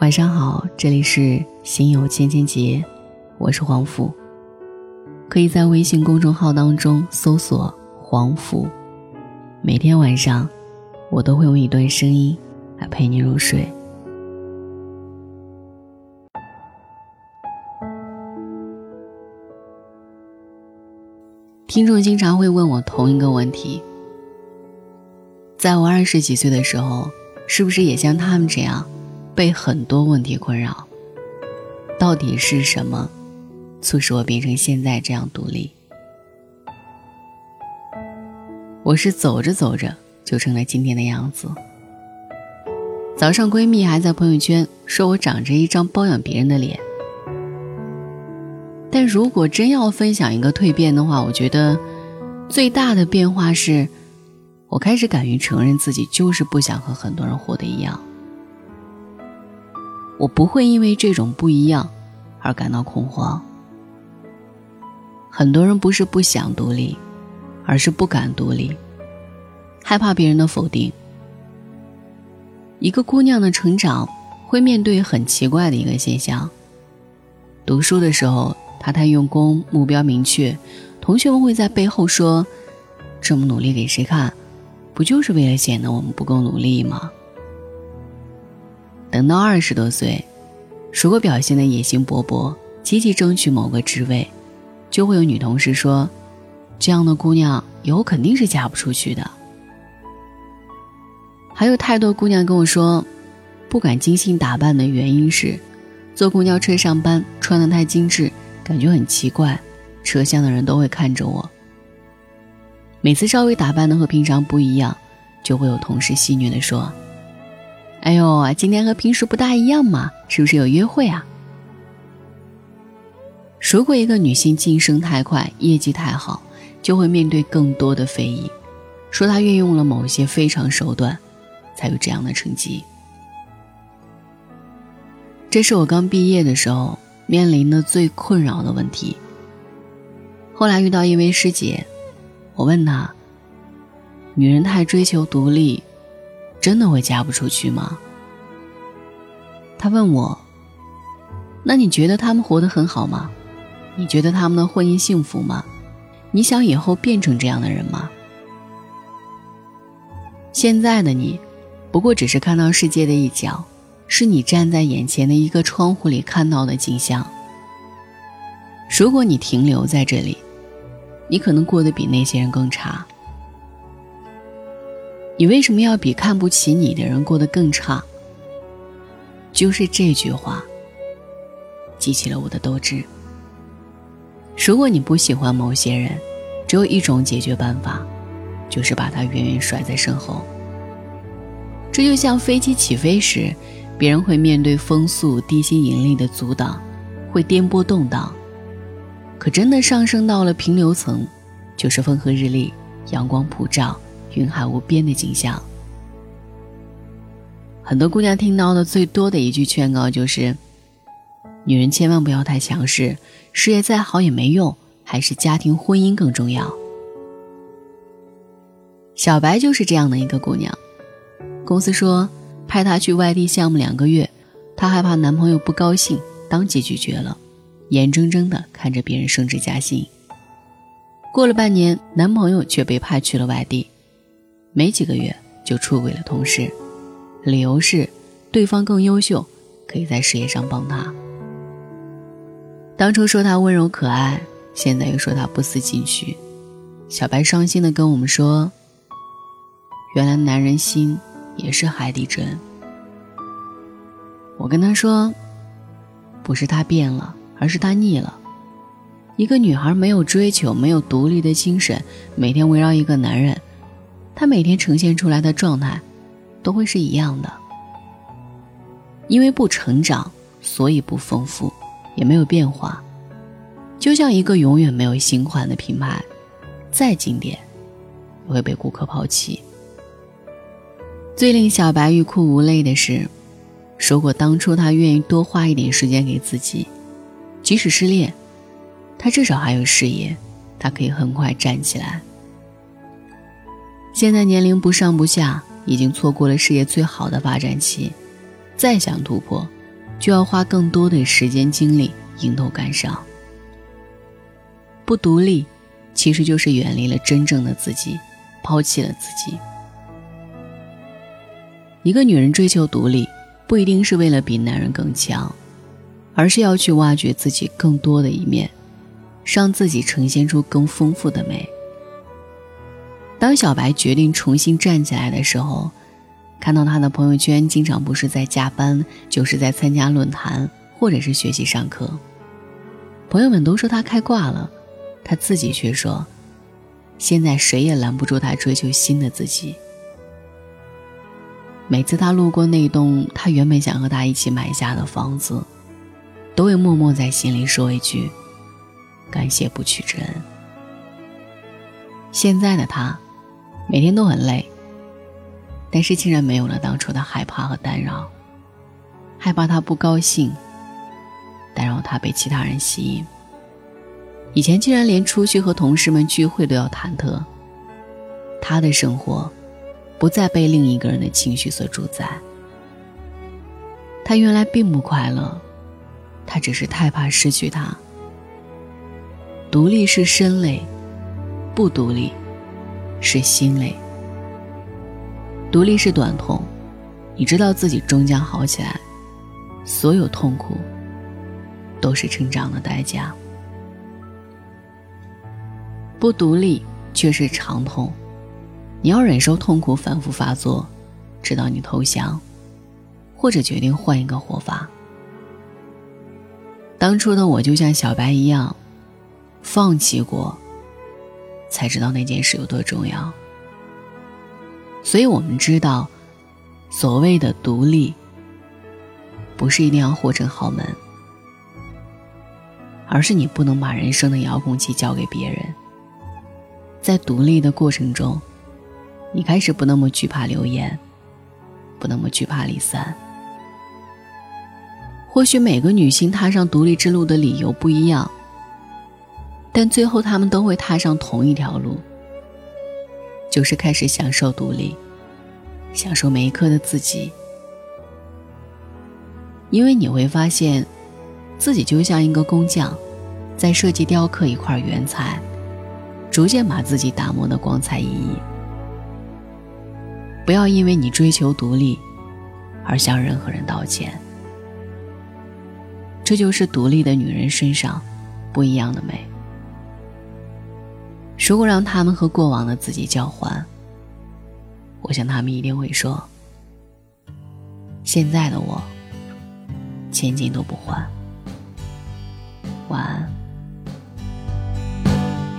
晚上好，这里是心有千千结，我是黄甫。可以在微信公众号当中搜索“黄甫”，每天晚上我都会用一段声音来陪你入睡。听众经常会问我同一个问题：在我二十几岁的时候，是不是也像他们这样，被很多问题困扰？到底是什么，促使我变成现在这样独立？我是走着走着就成了今天的样子。早上闺蜜还在朋友圈说我长着一张包养别人的脸。但如果真要分享一个蜕变的话，我觉得最大的变化是，我开始敢于承认自己就是不想和很多人活得一样。我不会因为这种不一样而感到恐慌。很多人不是不想独立，而是不敢独立，害怕别人的否定。一个姑娘的成长会面对很奇怪的一个现象：读书的时候。她太用功，目标明确，同学们会在背后说：“这么努力给谁看？不就是为了显得我们不够努力吗？”等到二十多岁，如果表现的野心勃勃，积极争取某个职位，就会有女同事说：“这样的姑娘以后肯定是嫁不出去的。”还有太多姑娘跟我说，不敢精心打扮的原因是，坐公交车上班穿的太精致。感觉很奇怪，车厢的人都会看着我。每次稍微打扮的和平常不一样，就会有同事戏谑的说：“哎呦，今天和平时不大一样嘛，是不是有约会啊？”如果一个女性晋升太快，业绩太好，就会面对更多的非议，说她运用了某些非常手段，才有这样的成绩。这是我刚毕业的时候。面临的最困扰的问题。后来遇到一位师姐，我问她：“女人太追求独立，真的会嫁不出去吗？”她问我：“那你觉得他们活得很好吗？你觉得他们的婚姻幸福吗？你想以后变成这样的人吗？”现在的你，不过只是看到世界的一角。是你站在眼前的一个窗户里看到的景象。如果你停留在这里，你可能过得比那些人更差。你为什么要比看不起你的人过得更差？就是这句话，激起了我的斗志。如果你不喜欢某些人，只有一种解决办法，就是把他远远甩在身后。这就像飞机起飞时。别人会面对风速、地心引力的阻挡，会颠簸动荡。可真的上升到了平流层，就是风和日丽、阳光普照、云海无边的景象。很多姑娘听到的最多的一句劝告就是：“女人千万不要太强势，事业再好也没用，还是家庭婚姻更重要。”小白就是这样的一个姑娘，公司说。派她去外地项目两个月，她害怕男朋友不高兴，当即拒绝了，眼睁睁地看着别人升职加薪。过了半年，男朋友却被派去了外地，没几个月就出轨了同事，理由是对方更优秀，可以在事业上帮他。当初说他温柔可爱，现在又说他不思进取，小白伤心地跟我们说：“原来男人心。”也是海底针。我跟他说：“不是他变了，而是他腻了。一个女孩没有追求，没有独立的精神，每天围绕一个男人，她每天呈现出来的状态，都会是一样的。因为不成长，所以不丰富，也没有变化。就像一个永远没有新款的品牌，再经典，也会被顾客抛弃。”最令小白欲哭无泪的是，如果当初他愿意多花一点时间给自己，即使失恋，他至少还有事业，他可以很快站起来。现在年龄不上不下，已经错过了事业最好的发展期，再想突破，就要花更多的时间精力迎头赶上。不独立，其实就是远离了真正的自己，抛弃了自己。一个女人追求独立，不一定是为了比男人更强，而是要去挖掘自己更多的一面，让自己呈现出更丰富的美。当小白决定重新站起来的时候，看到他的朋友圈，经常不是在加班，就是在参加论坛，或者是学习上课。朋友们都说他开挂了。他自己却说：“现在谁也拦不住他追求新的自己。”每次他路过那栋他原本想和他一起买下的房子，都会默默在心里说一句：“感谢不娶之恩。”现在的他，每天都很累，但是竟然没有了当初的害怕和担扰，害怕他不高兴，担扰他被其他人吸引。以前竟然连出去和同事们聚会都要忐忑。他的生活，不再被另一个人的情绪所主宰。他原来并不快乐，他只是太怕失去他。独立是身累，不独立是心累。独立是短痛，你知道自己终将好起来，所有痛苦都是成长的代价。不独立却是长痛，你要忍受痛苦反复发作，直到你投降，或者决定换一个活法。当初的我就像小白一样，放弃过，才知道那件事有多重要。所以我们知道，所谓的独立，不是一定要活成豪门，而是你不能把人生的遥控器交给别人。在独立的过程中，你开始不那么惧怕流言，不那么惧怕离散。或许每个女性踏上独立之路的理由不一样，但最后她们都会踏上同一条路，就是开始享受独立，享受每一刻的自己。因为你会发现，自己就像一个工匠，在设计雕刻一块原材。逐渐把自己打磨的光彩熠熠。不要因为你追求独立，而向任何人道歉。这就是独立的女人身上不一样的美。如果让他们和过往的自己交换，我想他们一定会说：“现在的我，千金都不换。”晚安。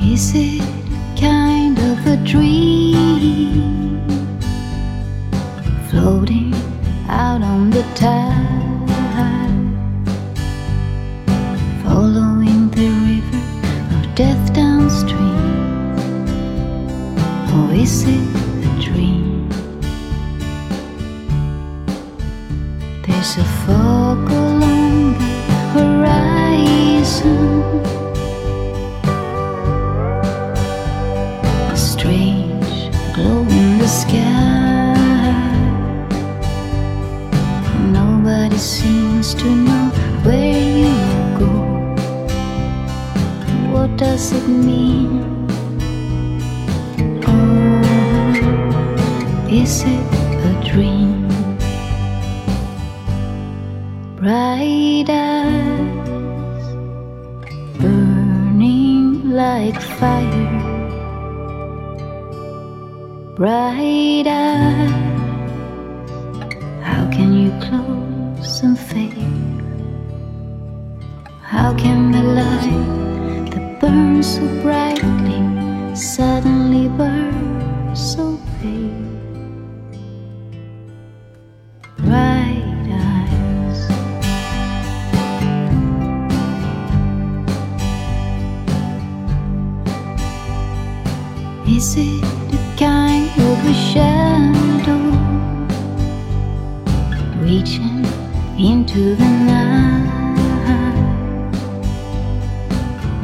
Is it kind of a dream is it a dream? Bright eyes burning like fire. Bright eyes, how can you close? and fade. How can the light that burns so brightly the kind of a shadow reaching into the night,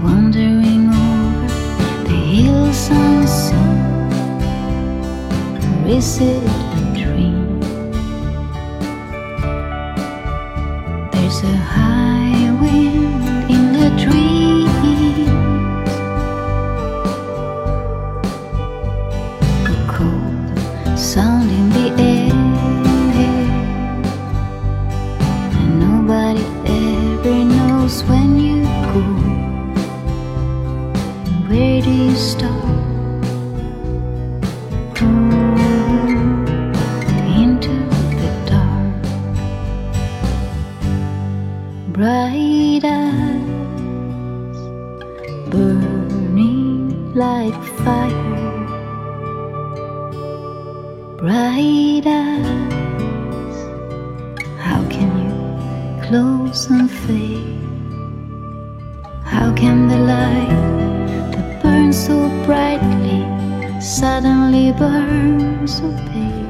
wandering over the hills unseen. Or is it a dream? There's a high close and fade. How can the light that burns so brightly suddenly burn so pale?